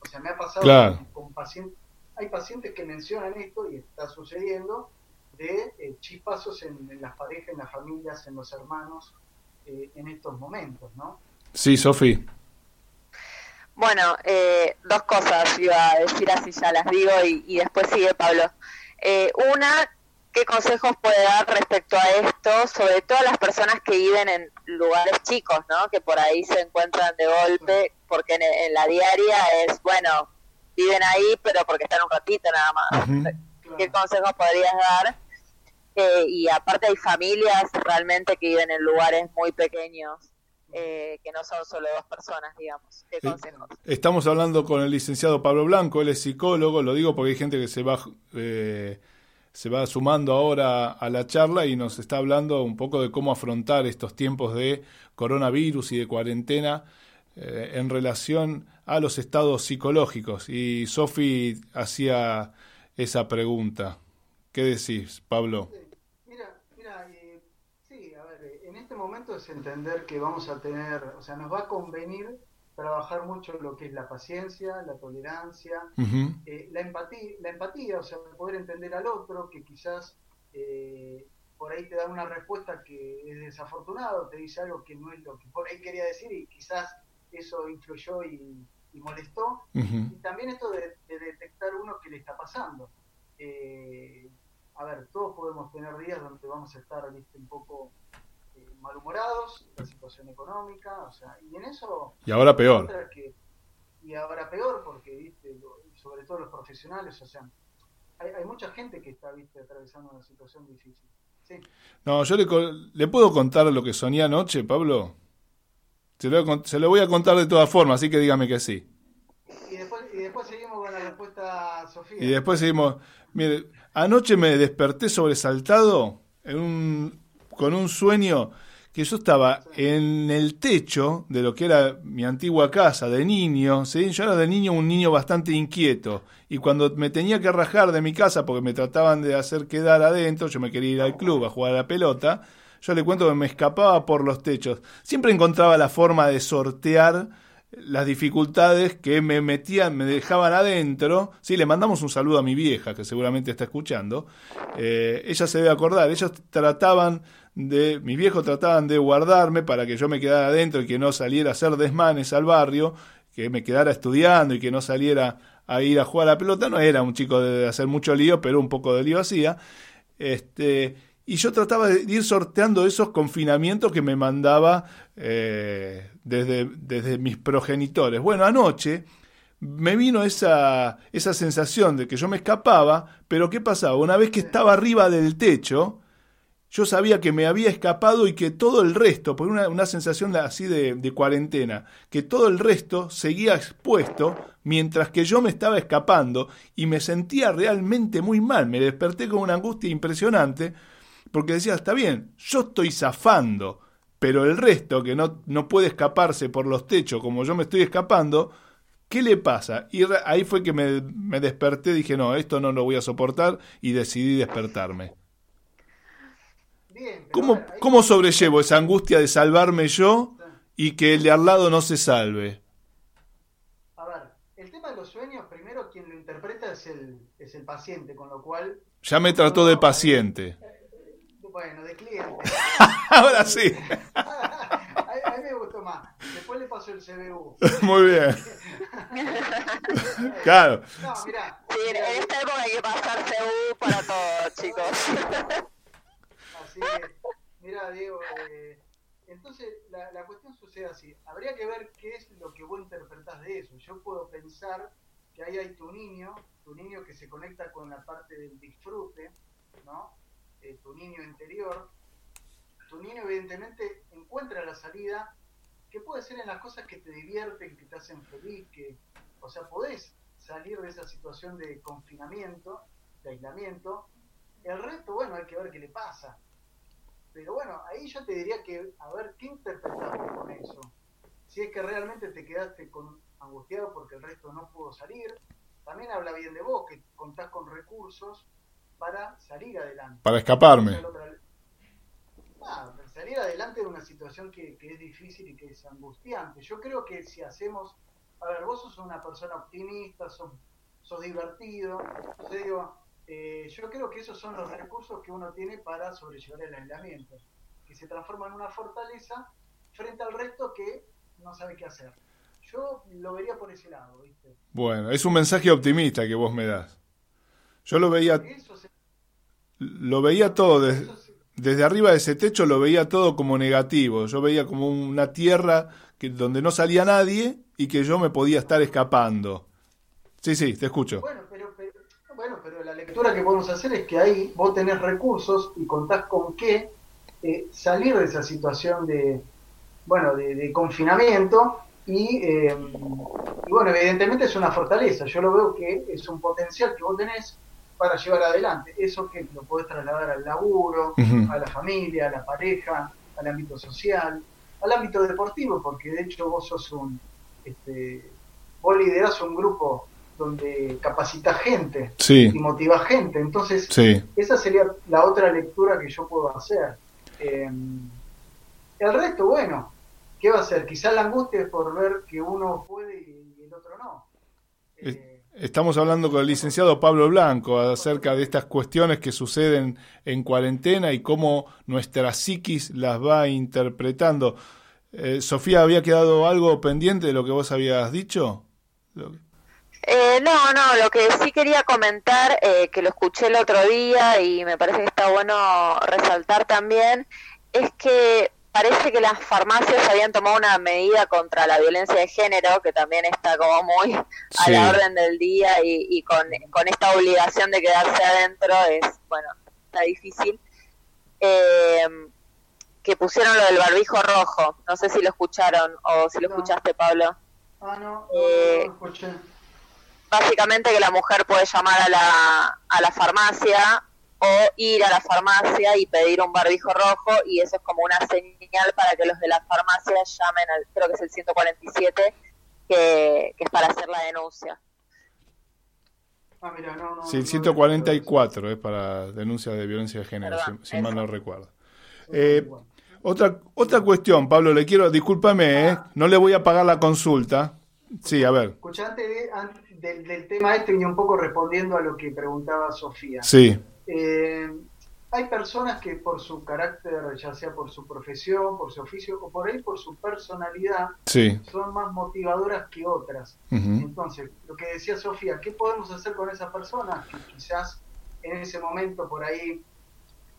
[SPEAKER 4] o sea, me ha pasado con, pacientes, hay pacientes que mencionan esto y está sucediendo de eh, chispazos en, las parejas, en las familias, en los hermanos, eh, en estos momentos, ¿no?
[SPEAKER 2] Sí, Sofi.
[SPEAKER 3] Bueno, eh, dos cosas iba a decir así, ya las digo y, después sigue Pablo. Eh, una, ¿qué consejos puede dar respecto a esto? Sobre todo a las personas que viven en lugares chicos, ¿no? Que por ahí se encuentran de golpe, porque en, la diaria es, bueno, viven ahí, pero porque están un ratito nada más. ¿Qué consejos podrías dar? Eh, y aparte hay familias realmente que viven en lugares muy pequeños eh, que no son solo dos personas, digamos. ¿Qué consejos?
[SPEAKER 2] Estamos hablando con el licenciado Pablo Blanco, él es psicólogo, lo digo porque hay gente que se va, eh, se va sumando ahora a la charla y nos está hablando un poco de cómo afrontar estos tiempos de coronavirus y de cuarentena eh, en relación a los estados psicológicos. Y Sofi hacía esa pregunta. ¿Qué decís, Pablo?
[SPEAKER 4] Momento es entender que vamos a tener, o sea, nos va a convenir trabajar mucho lo que es la paciencia, la tolerancia, eh, la, empatía, la empatía, o sea, poder entender al otro, que quizás eh, por ahí te da una respuesta que es desafortunado, te dice algo que no es lo que por ahí quería decir y quizás eso influyó y, molestó. Y también esto de, detectar uno que le está pasando. Eh, a ver, todos podemos tener días donde vamos a estar ¿viste? un poco malhumorados, la situación económica, o sea, y en eso...
[SPEAKER 2] Y ahora peor.
[SPEAKER 4] y ahora peor porque, viste, sobre todo los profesionales, o sea, hay, mucha gente que está, viste, atravesando una situación difícil. Sí.
[SPEAKER 2] No, yo le, le puedo contar lo que soñé anoche, Pablo. Se lo, se lo voy a contar de todas formas, así que dígame que sí.
[SPEAKER 4] Y después, y después seguimos con la respuesta Sofía.
[SPEAKER 2] Y después seguimos. Mire, anoche me desperté sobresaltado en un, con un sueño que yo estaba en el techo de lo que era mi antigua casa de niño, ¿sí? yo era de niño un niño bastante inquieto y cuando me tenía que rajar de mi casa porque me trataban de hacer quedar adentro, yo me quería ir al club a jugar a la pelota, yo le cuento que me escapaba por los techos, siempre encontraba la forma de sortear las dificultades que me metían, me dejaban adentro. Sí, le mandamos un saludo a mi vieja, que seguramente está escuchando. Eh, ella se debe acordar, ellos trataban de, mis viejos trataban de guardarme para que yo me quedara adentro y que no saliera a hacer desmanes al barrio, que me quedara estudiando y que no saliera a ir a jugar a la pelota. No era un chico de hacer mucho lío, pero un poco de lío hacía. Este, y yo trataba de ir sorteando esos confinamientos que me mandaba eh, desde, desde mis progenitores. Bueno, anoche me vino esa, esa sensación de que yo me escapaba, pero ¿qué pasaba? Una vez que estaba arriba del techo, yo sabía que me había escapado y que todo el resto, por una, una sensación así de, de, cuarentena, que todo el resto seguía expuesto mientras que yo me estaba escapando y me sentía realmente muy mal. Me desperté con una angustia impresionante porque decía, está bien, yo estoy zafando, pero el resto que no, no puede escaparse por los techos como yo me estoy escapando, ¿qué le pasa? Y ahí fue que me, me desperté, dije, no, esto no lo voy a soportar y decidí despertarme. ¿Cómo, ¿Cómo sobrellevo esa angustia de salvarme yo y que el de al lado no se salve?
[SPEAKER 4] A ver, el tema de los sueños, primero quien lo interpreta es el, es el paciente, con lo cual...
[SPEAKER 2] Ya me trató de paciente.
[SPEAKER 4] Bueno, de cliente. *laughs*
[SPEAKER 2] Ahora sí. *laughs*
[SPEAKER 4] a, mí me gustó más. Después le pasó el CBU. *laughs*
[SPEAKER 2] Muy bien. claro.
[SPEAKER 3] No, mira. Sí, en esta época hay que pasar CBU para todos, chicos.
[SPEAKER 4] Así que, mira, Diego, eh, entonces la, la cuestión sucede así. Habría que ver qué es lo que vos interpretás de eso. Yo puedo pensar que ahí hay tu niño, tu niño que se conecta con la parte del disfrute, ¿no? Eh, tu niño interior, tu niño evidentemente encuentra la salida que puede ser en las cosas que te divierten, que te hacen feliz, que, o sea, podés salir de esa situación de confinamiento, de aislamiento. El resto, bueno, hay que ver qué le pasa. Pero bueno, ahí yo te diría que, a ver, ¿qué interpretaste con eso? Si es que realmente te quedaste con, angustiado porque el resto no pudo salir, también habla bien de vos, que contás con recursos para salir adelante.
[SPEAKER 2] Para escaparme.
[SPEAKER 4] Ah, salir adelante de una situación que, es difícil y que es angustiante. Yo creo que si hacemos, a ver, vos sos una persona optimista, sos, sos divertido, eh, yo creo que esos son los recursos que uno tiene para sobrellevar el aislamiento, que se transforma en una fortaleza frente al resto que no sabe qué hacer. Yo lo vería por ese lado, ¿viste?
[SPEAKER 2] Bueno, es un mensaje optimista que vos me das. Yo lo veía lo veía todo desde, arriba de ese techo lo veía todo como negativo yo veía como una tierra que donde no salía nadie y que yo me podía estar escapando sí sí te escucho
[SPEAKER 4] bueno bueno pero la lectura que podemos hacer es que ahí vos tenés recursos y contás con qué eh, salir de esa situación de bueno de, confinamiento y, eh, y bueno evidentemente es una fortaleza yo lo veo que es un potencial que vos tenés para llevar adelante. Eso que lo podés trasladar al laburo, a la familia, a la pareja, al ámbito social, al ámbito deportivo, porque de hecho vos sos un, este, vos liderás un grupo donde capacitas gente y motivas gente. Entonces, esa sería la otra lectura que yo puedo hacer. Em, el resto, bueno, ¿qué va a ser? Quizás la angustia es por ver que uno puede y el otro no.
[SPEAKER 2] Eh, Estamos hablando con el licenciado Pablo Blanco acerca de estas cuestiones que suceden en cuarentena y cómo nuestra psiquis las va interpretando. Eh, Sofía, ¿había quedado algo pendiente de lo que vos habías dicho?
[SPEAKER 3] Eh, no, no, lo que sí quería comentar, eh, que lo escuché el otro día y me parece que está bueno resaltar también, es que parece que las farmacias habían tomado una medida contra la violencia de género, que también está como muy a la orden del día y, con, esta obligación de quedarse adentro es, bueno, está difícil. Eh, que pusieron lo del barbijo rojo, no sé si lo escucharon o si lo escuchaste, Pablo.
[SPEAKER 4] Ah, no, eh, no, escuché.
[SPEAKER 3] Básicamente que la mujer puede llamar a la, a la farmacia o ir a la farmacia y pedir un barbijo rojo y eso es como una señal para que los de la farmacia llamen al, creo que es el 147, que, es para hacer la denuncia.
[SPEAKER 4] Ah, mira, no, no,
[SPEAKER 2] sí, el 144 es para denuncia de violencia de género, si, mal no recuerdo. Eh, otra, otra cuestión, Pablo, le quiero, discúlpame, eh, no le voy a pagar la consulta. Sí, a ver.
[SPEAKER 4] Escuchante del, del tema este y un poco respondiendo a lo que preguntaba Sofía.
[SPEAKER 2] Sí.
[SPEAKER 4] Eh, hay personas que por su carácter, ya sea por su profesión, por su oficio o por ahí por su personalidad, son más motivadoras que otras. Entonces, lo que decía Sofía, ¿qué podemos hacer con esas personas que quizás en ese momento por ahí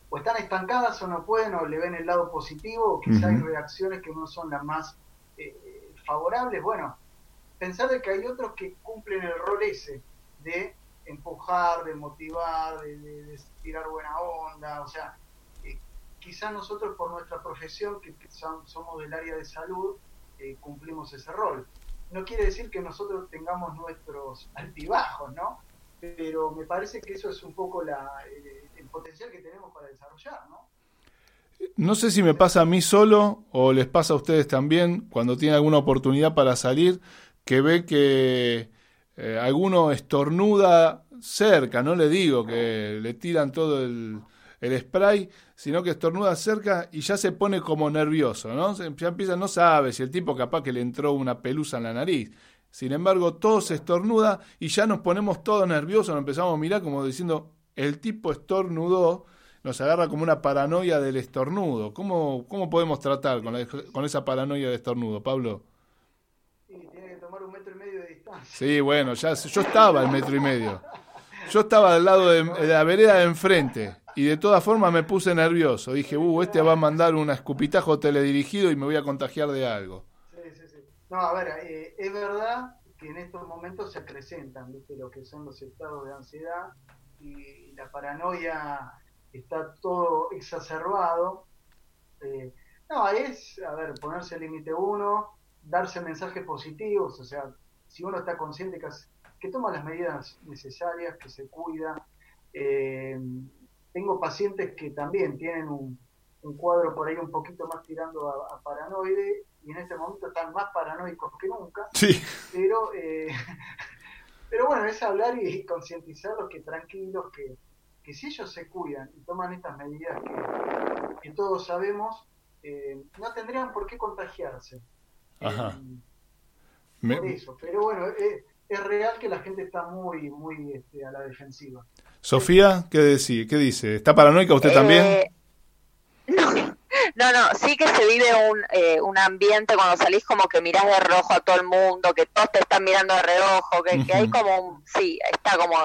[SPEAKER 4] o están estancadas o no pueden o le ven el lado positivo o quizás hay reacciones que no son las más eh, favorables? Bueno, pensar de que hay otros que cumplen el rol ese de empujar, de motivar, de, tirar buena onda, o sea, eh, quizás nosotros por nuestra profesión, que, somos del área de salud, eh, cumplimos ese rol. No quiere decir que nosotros tengamos nuestros altibajos, ¿no? Pero me parece que eso es un poco el potencial que tenemos para desarrollar, ¿no?
[SPEAKER 2] No sé si me pasa a mí solo o les pasa a ustedes también cuando tienen alguna oportunidad para salir, que ve que eh, alguno estornuda cerca, no le digo que le tiran todo el, el spray, sino que estornuda cerca y ya se pone como nervioso, ¿no? Ya empieza, no sabe si el tipo capaz que le entró una pelusa en la nariz. Sin embargo, todo se estornuda y ya nos ponemos todos nerviosos, nos empezamos a mirar como diciendo, el tipo estornudó, nos agarra como una paranoia del estornudo. ¿Cómo, cómo podemos tratar con, con esa paranoia del estornudo, Pablo?
[SPEAKER 4] Sí, tiene que tomar un metro y medio de distancia.
[SPEAKER 2] Sí, bueno, ya yo estaba al metro y medio. Yo estaba al lado de, la vereda de enfrente y de todas formas me puse nervioso. Dije, uh, este va a mandar un escupitajo teledirigido y me voy a contagiar de algo.
[SPEAKER 4] Sí, sí, sí. No, a ver, eh, es verdad que en estos momentos se acrecentan, ¿viste? Lo que son los estados de ansiedad y la paranoia está todo exacerbado. Eh, no, es, a ver, ponerse el límite uno, darse mensajes positivos, o sea, si uno está consciente que, que toma las medidas necesarias, que se cuida. Eh, tengo pacientes que también tienen un, cuadro por ahí un poquito más tirando a, paranoide y en este momento están más paranoicos que nunca.
[SPEAKER 2] Sí.
[SPEAKER 4] Pero, eh, *laughs* pero bueno, es hablar y concientizarlos que tranquilos, que, que si ellos se cuidan y toman estas medidas que, todos sabemos, eh, no tendrían por qué contagiarse.
[SPEAKER 2] Ajá.
[SPEAKER 4] Eh, por eso, pero bueno, eh, es real que la gente está muy, muy este, a la defensiva.
[SPEAKER 2] Sofía, ¿qué, decir? ¿qué dice? ¿Está paranoica usted también? *laughs*
[SPEAKER 3] No, no, sí que se vive un, un ambiente cuando salís como que mirás de rojo a todo el mundo, que todos te están mirando de reojo, que, que hay como un, sí, está como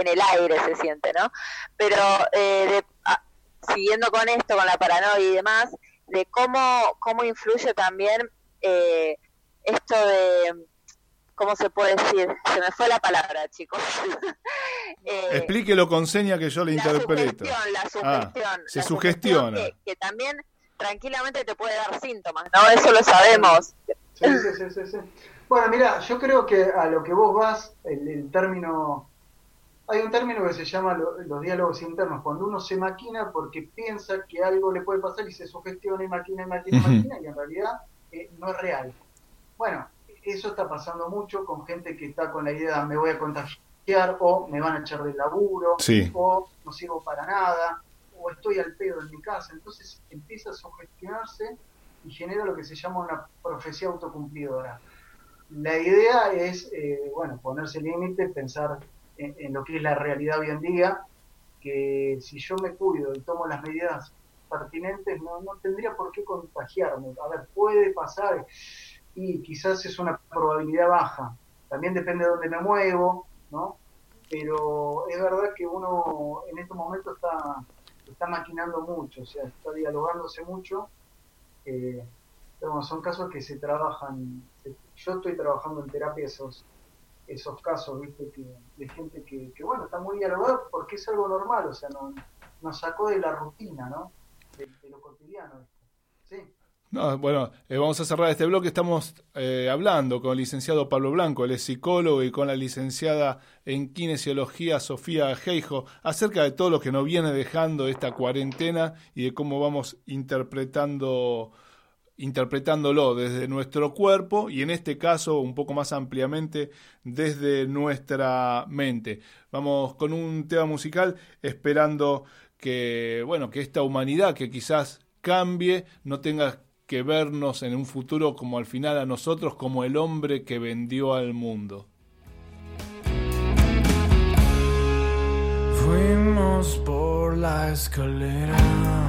[SPEAKER 3] en el aire se siente, ¿no? Pero eh, ah, siguiendo con esto, con la paranoia y demás, de cómo, cómo influye también eh, esto de, ¿cómo se puede decir? Se me fue la palabra, chicos. *laughs*
[SPEAKER 2] eh, Explíquelo con seña que yo le interpreto.
[SPEAKER 3] La sugestión,
[SPEAKER 2] ah, se sugestiona.
[SPEAKER 3] que, también tranquilamente te puede dar síntomas, ¿no? Eso lo sabemos.
[SPEAKER 4] Sí, sí, sí, sí, Bueno, mira, yo creo que a lo que vos vas, el término hay un término que se llama los diálogos internos, cuando uno se maquina porque piensa que algo le puede pasar y se sugestiona y maquina y maquina y maquina y en realidad eh, no es real. Bueno, eso está pasando mucho con gente que está con la idea de me voy a contagiar o me van a echar del laburo o no sirvo para nada o estoy al pedo en mi casa. Entonces empieza a sugestionarse y genera lo que se llama una profecía autocumplidora. La idea es, eh, bueno, ponerse límite, pensar en, lo que es la realidad hoy en día, que si yo me cuido y tomo las medidas pertinentes, no, no tendría por qué contagiarme. A ver, puede pasar y quizás es una probabilidad baja. También depende de dónde me muevo, ¿no? Pero es verdad que uno en estos momentos está, está maquinando mucho, o sea, está dialogándose mucho. Eh, pero son casos que se trabajan. Yo estoy trabajando en terapia esos esos casos, ¿viste? Que, de gente que, que, bueno, está muy dialogado porque es algo normal, o sea, no, nos sacó de la rutina, ¿no? De, lo cotidiano.
[SPEAKER 2] No, bueno, eh, vamos a cerrar este bloque. Estamos eh, hablando con el licenciado Pablo Blanco, él es psicólogo, y con la licenciada en kinesiología Sofía Geijo, acerca de todo lo que nos viene dejando esta cuarentena y de cómo vamos interpretando interpretándolo desde nuestro cuerpo y en este caso un poco más ampliamente desde nuestra mente. Vamos con un tema musical esperando que bueno, que esta humanidad que quizás cambie no tenga que vernos en un futuro como al final a nosotros como el hombre que vendió al mundo.
[SPEAKER 5] Fuimos por la escalera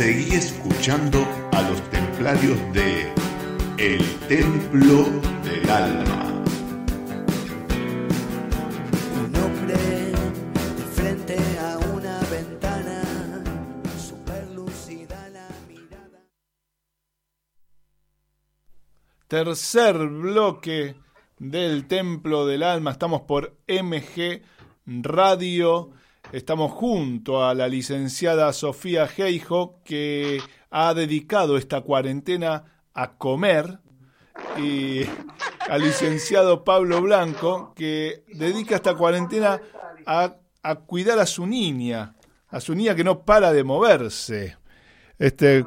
[SPEAKER 7] Seguí escuchando a los templarios de El Templo del Alma.
[SPEAKER 8] Un hombre de frente a una ventana, super lucida la mirada.
[SPEAKER 2] Tercer bloque del Templo del Alma. Estamos por MG Radio. Estamos junto a la licenciada Sofía Geijo, que ha dedicado esta cuarentena a comer, y al licenciado Pablo Blanco, que dedica esta cuarentena a, a cuidar a su niña, a su niña que no para de moverse. Este.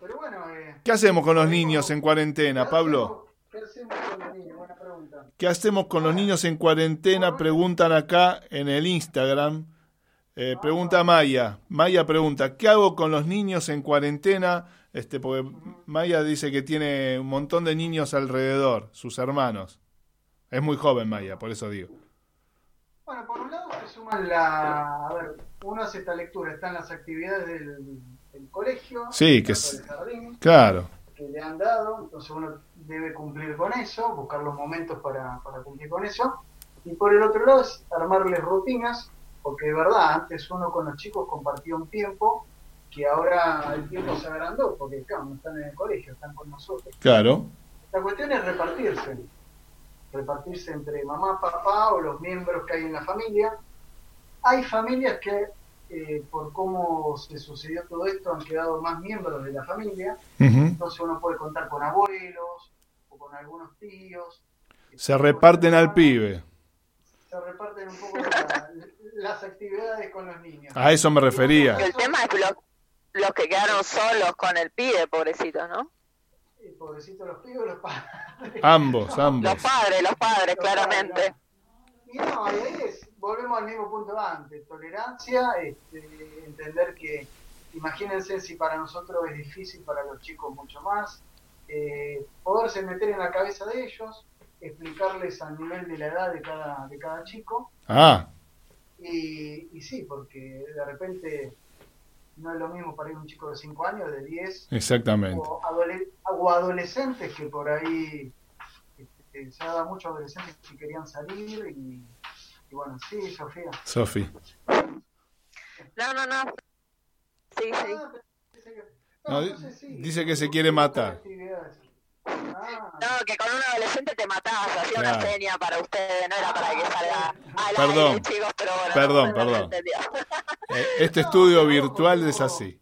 [SPEAKER 4] Pero bueno, eh,
[SPEAKER 2] ¿Qué hacemos con los niños en cuarentena, Pablo?
[SPEAKER 4] ¿qué hacemos con los niños? Buena pregunta.
[SPEAKER 2] ¿Qué hacemos con los niños en cuarentena? Preguntan acá en el Instagram. Eh, pregunta Maya. Maya pregunta, ¿qué hago con los niños en cuarentena? Este, porque Maya dice que tiene un montón de niños alrededor, sus hermanos. Es muy joven Maya, por eso digo.
[SPEAKER 4] Bueno, por un lado se suman la... A ver, uno hace esta lectura, están las actividades del, del colegio,
[SPEAKER 2] Sí, que es-
[SPEAKER 4] jardín,
[SPEAKER 2] Claro,
[SPEAKER 4] que le han dado, entonces uno debe cumplir con eso, buscar los momentos para, para cumplir con eso. Y por el otro lado es armarles rutinas, porque de verdad, antes uno con los chicos compartía un tiempo que ahora el tiempo se agrandó, porque claro, no están en el colegio, están con nosotros.
[SPEAKER 2] claro.
[SPEAKER 4] La cuestión es repartirse, repartirse entre mamá, papá o los miembros que hay en la familia. Hay familias que, eh, por cómo se sucedió todo esto, han quedado más miembros de la familia, entonces uno puede contar con abuelos con algunos tíos.
[SPEAKER 2] Se reparten al pibe.
[SPEAKER 4] Se reparten un poco la- *laughs* las actividades con los niños.
[SPEAKER 2] A eso me refería.
[SPEAKER 3] El tema es los, los que quedaron solos con el pibe, pobrecitos, ¿no?
[SPEAKER 4] Y pobrecitos los pibes, los padres.
[SPEAKER 2] Ambos, *laughs* ambos.
[SPEAKER 3] Los padres, los padres, claramente.
[SPEAKER 4] Y no, y ahí es, volvemos al mismo punto de antes, tolerancia, este, entender que, imagínense si para nosotros es difícil, para los chicos mucho más, eh, poderse meter en la cabeza de ellos, explicarles al nivel de la edad de cada, de cada chico,
[SPEAKER 2] Ah,
[SPEAKER 4] y, y sí, porque de repente no es lo mismo para ir un chico de 5 años, de 10,
[SPEAKER 2] exactamente.
[SPEAKER 4] o, adole- o adolescentes que por ahí este, se ha dado muchos adolescentes que querían salir y, y bueno, sí, Sofía.
[SPEAKER 2] Sofi.
[SPEAKER 3] No, no, no. Sí, sí.
[SPEAKER 4] Ah, pero dice que-
[SPEAKER 2] No, dice que se quiere matar.
[SPEAKER 4] Ah,
[SPEAKER 3] No, que con un adolescente te matabas, hacía una seña para ustedes, no era para que salga al
[SPEAKER 2] Perdón.
[SPEAKER 3] aire, chicos, pero bueno.
[SPEAKER 2] Perdón,
[SPEAKER 3] no,
[SPEAKER 2] perdón. *laughs* Eh, Este estudio virtual es así.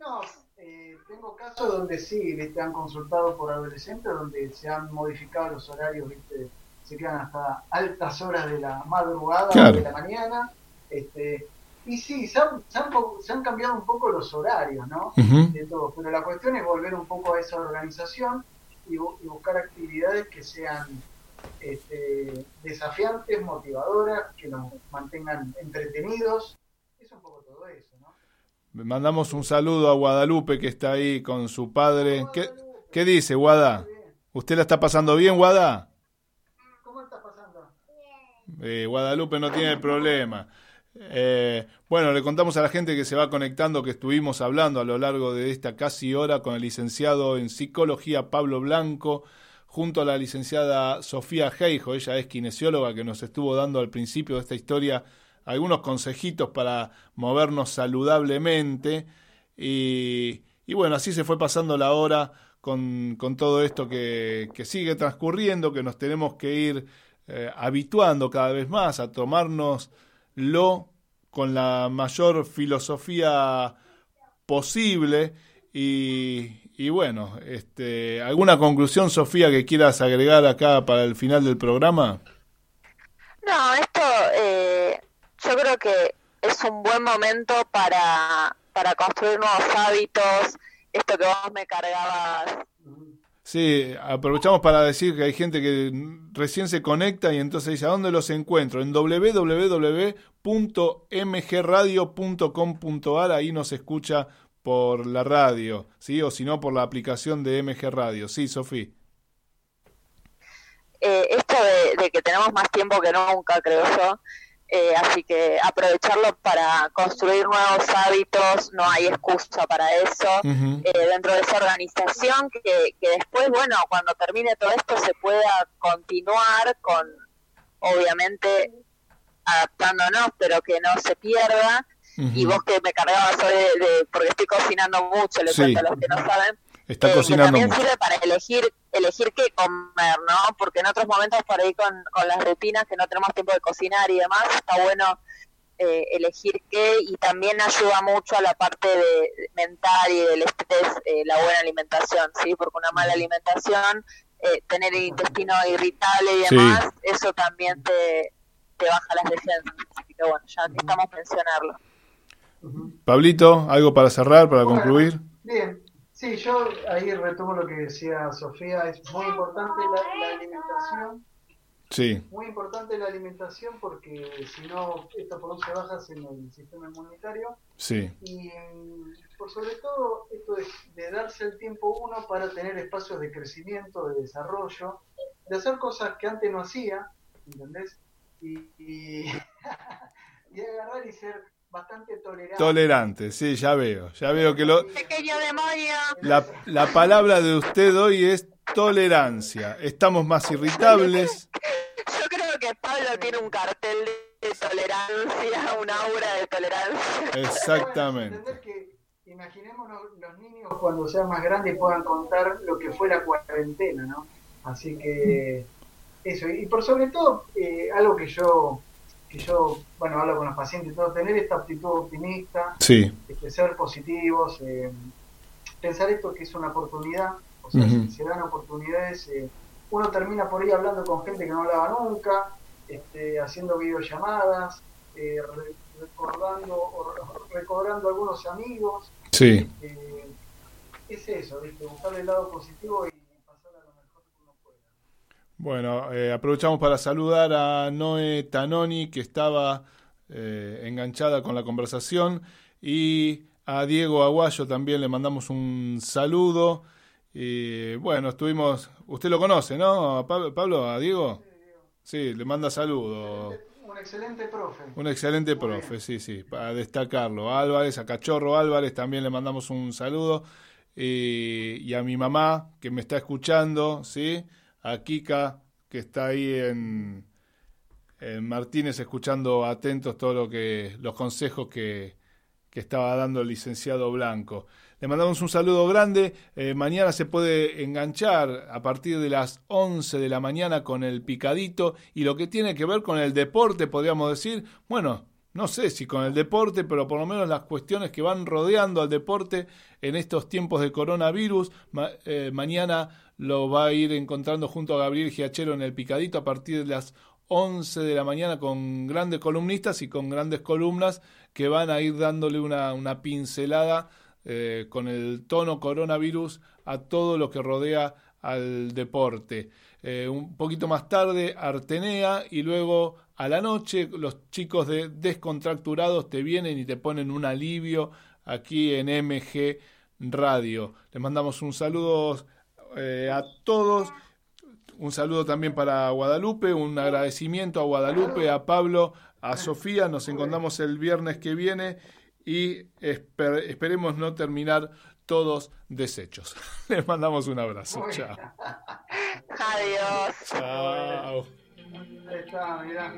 [SPEAKER 4] no, eh, tengo casos donde sí, viste, han consultado por adolescentes, donde se han modificado los horarios, viste, se quedan hasta altas horas de la madrugada
[SPEAKER 2] Claro.
[SPEAKER 4] o de la mañana, este, y sí, se han, se han po- se han cambiado un poco los horarios, ¿no? De todo. Pero la cuestión es volver un poco a esa organización y, bu- y buscar actividades que sean este, desafiantes, motivadoras, que nos mantengan entretenidos. Es un poco todo eso, ¿no?
[SPEAKER 2] Mandamos un saludo a Guadalupe que está ahí con su padre. ¿Qué, qué dice, Guada? ¿Usted la está pasando bien, Guada?
[SPEAKER 4] ¿Cómo estás pasando?
[SPEAKER 2] Eh, Guadalupe no tiene problema. Eh, bueno, le contamos a la gente que se va conectando que estuvimos hablando a lo largo de esta casi hora con el licenciado en psicología Pablo Blanco, junto a la licenciada Sofía Geijo, ella es kinesióloga que nos estuvo dando al principio de esta historia algunos consejitos para movernos saludablemente. Y, y bueno, así se fue pasando la hora con, con todo esto que, que sigue transcurriendo, que nos tenemos que ir eh, habituando cada vez más a tomárnoslo con la mayor filosofía posible y, y bueno, este, ¿alguna conclusión, Sofía, que quieras agregar acá para el final del programa?
[SPEAKER 3] No, esto eh, yo creo que es un buen momento para, para construir nuevos hábitos, esto que vos me cargabas
[SPEAKER 2] Sí, aprovechamos para decir que hay gente que recién se conecta y entonces dice, ¿a dónde los encuentro? En www.mgradio.com.ar, ahí nos escucha por la radio, ¿sí? O si no, por la aplicación de MG Radio. Sí, Sofía.
[SPEAKER 3] Eh, esto de, de que tenemos más tiempo que nunca, creo yo, eh, así que aprovecharlo para construir nuevos hábitos, no hay excusa para eso, eh, dentro de esa organización, que, que después, bueno, cuando termine todo esto se pueda continuar con, obviamente, adaptándonos, pero que no se pierda. Y vos que me cargabas hoy de, de- porque estoy cocinando mucho, le
[SPEAKER 2] Sí.
[SPEAKER 3] cuento a los que no saben,
[SPEAKER 2] Está
[SPEAKER 3] eh,
[SPEAKER 2] cocinando
[SPEAKER 3] que también
[SPEAKER 2] mucho.
[SPEAKER 3] sirve para elegir elegir qué comer, ¿no? Porque en otros momentos por ahí con, con las rutinas que no tenemos tiempo de cocinar y demás, está bueno eh, elegir qué y también ayuda mucho a la parte de mental y del estrés eh, la buena alimentación, ¿sí? Porque una mala alimentación, eh, tener el intestino irritable y
[SPEAKER 2] Sí.
[SPEAKER 3] demás, eso también te, te baja las defensas. Así que bueno, ya que estamos mencionarlo.
[SPEAKER 2] Pablito, ¿algo para cerrar, para
[SPEAKER 4] Bueno,
[SPEAKER 2] concluir?
[SPEAKER 4] Bien, sí, yo ahí retomo lo que decía Sofía, es muy importante la, la alimentación,
[SPEAKER 2] Sí,
[SPEAKER 4] muy importante la alimentación porque si no, esto produce bajas en el sistema inmunitario.
[SPEAKER 2] Sí,
[SPEAKER 4] y mm, por sobre todo esto de, de darse el tiempo uno para tener espacios de crecimiento, de desarrollo, de hacer cosas que antes no hacía, ¿entendés? Y, y, *laughs* y agarrar y ser bastante tolerante.
[SPEAKER 2] tolerante, sí, ya veo, ya veo que lo,
[SPEAKER 3] Pequeño demonio.
[SPEAKER 2] la, la palabra de usted hoy es tolerancia. Estamos más irritables.
[SPEAKER 3] Yo creo que Pablo tiene un cartel de tolerancia, un aura de tolerancia.
[SPEAKER 2] Exactamente.
[SPEAKER 4] Entender que imaginémonos los niños cuando sean más grandes y puedan contar lo que fue la cuarentena, ¿no? Así que eso, y por sobre todo, eh, algo que yo, que yo, bueno, hablo con los pacientes todo, tener esta actitud optimista,
[SPEAKER 2] Sí,
[SPEAKER 4] este, ser positivos, eh, pensar esto que es una oportunidad, o sea, si se dan oportunidades, eh, uno termina por ahí hablando con gente que no hablaba nunca, este, haciendo videollamadas, eh, re- recordando, o re- recordando algunos amigos,
[SPEAKER 2] sí.
[SPEAKER 4] eh, es eso, ¿viste? buscar el lado positivo y pasar a lo mejor que uno pueda.
[SPEAKER 2] Bueno, eh, aprovechamos para saludar a Noé Tanoni, que estaba eh, enganchada con la conversación, y a Diego Aguayo también le mandamos un saludo. Y bueno, estuvimos, usted lo conoce, ¿no? A Pablo, Pablo, a Diego. Sí, le manda saludos.
[SPEAKER 4] Un excelente profe.
[SPEAKER 2] Un excelente profe, sí, sí, para destacarlo. A Álvarez, a Cachorro Álvarez también le mandamos un saludo. Y, y a mi mamá, que me está escuchando, ¿sí? A Kika, que está ahí en, en Martínez escuchando atentos todo lo los consejos que, que estaba dando el licenciado Blanco. Le mandamos un saludo grande. Eh, mañana se puede enganchar a partir de las 11 de la mañana con el picadito y lo que tiene que ver con el deporte, podríamos decir, bueno, no sé si con el deporte, pero por lo menos las cuestiones que van rodeando al deporte en estos tiempos de coronavirus. Eh, mañana lo va a ir encontrando junto a Gabriel Giachero en el picadito a partir de las 11 de la mañana con grandes columnistas y con grandes columnas que van a ir dándole una, una pincelada eh, con el tono coronavirus a todo lo que rodea al deporte. Eh, un poquito más tarde Artenea y luego a la noche los chicos de Descontracturados te vienen y te ponen un alivio aquí en MG Radio. Les mandamos un saludo eh, a todos un saludo también para Guadalupe, un agradecimiento a Guadalupe, a Pablo, a Sofía. Nos encontramos el viernes que viene y esperemos no terminar todos deshechos. *laughs* Les mandamos un abrazo. Chao. *laughs*
[SPEAKER 3] Adiós.
[SPEAKER 2] Chao.
[SPEAKER 5] Ahí está, mirá.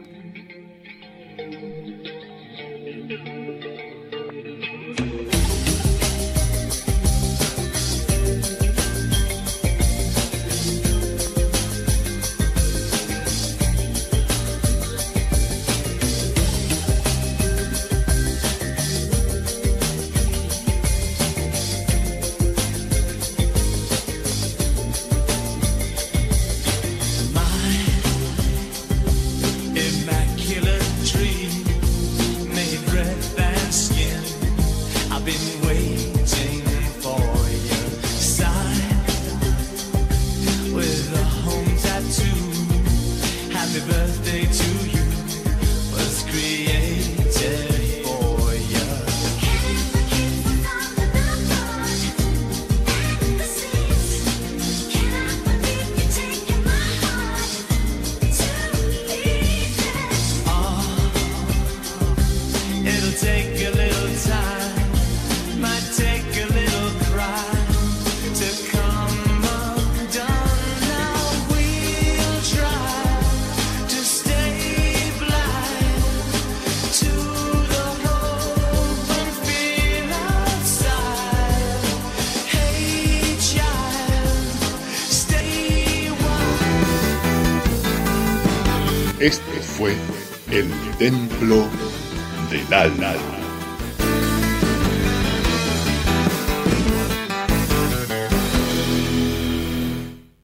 [SPEAKER 7] la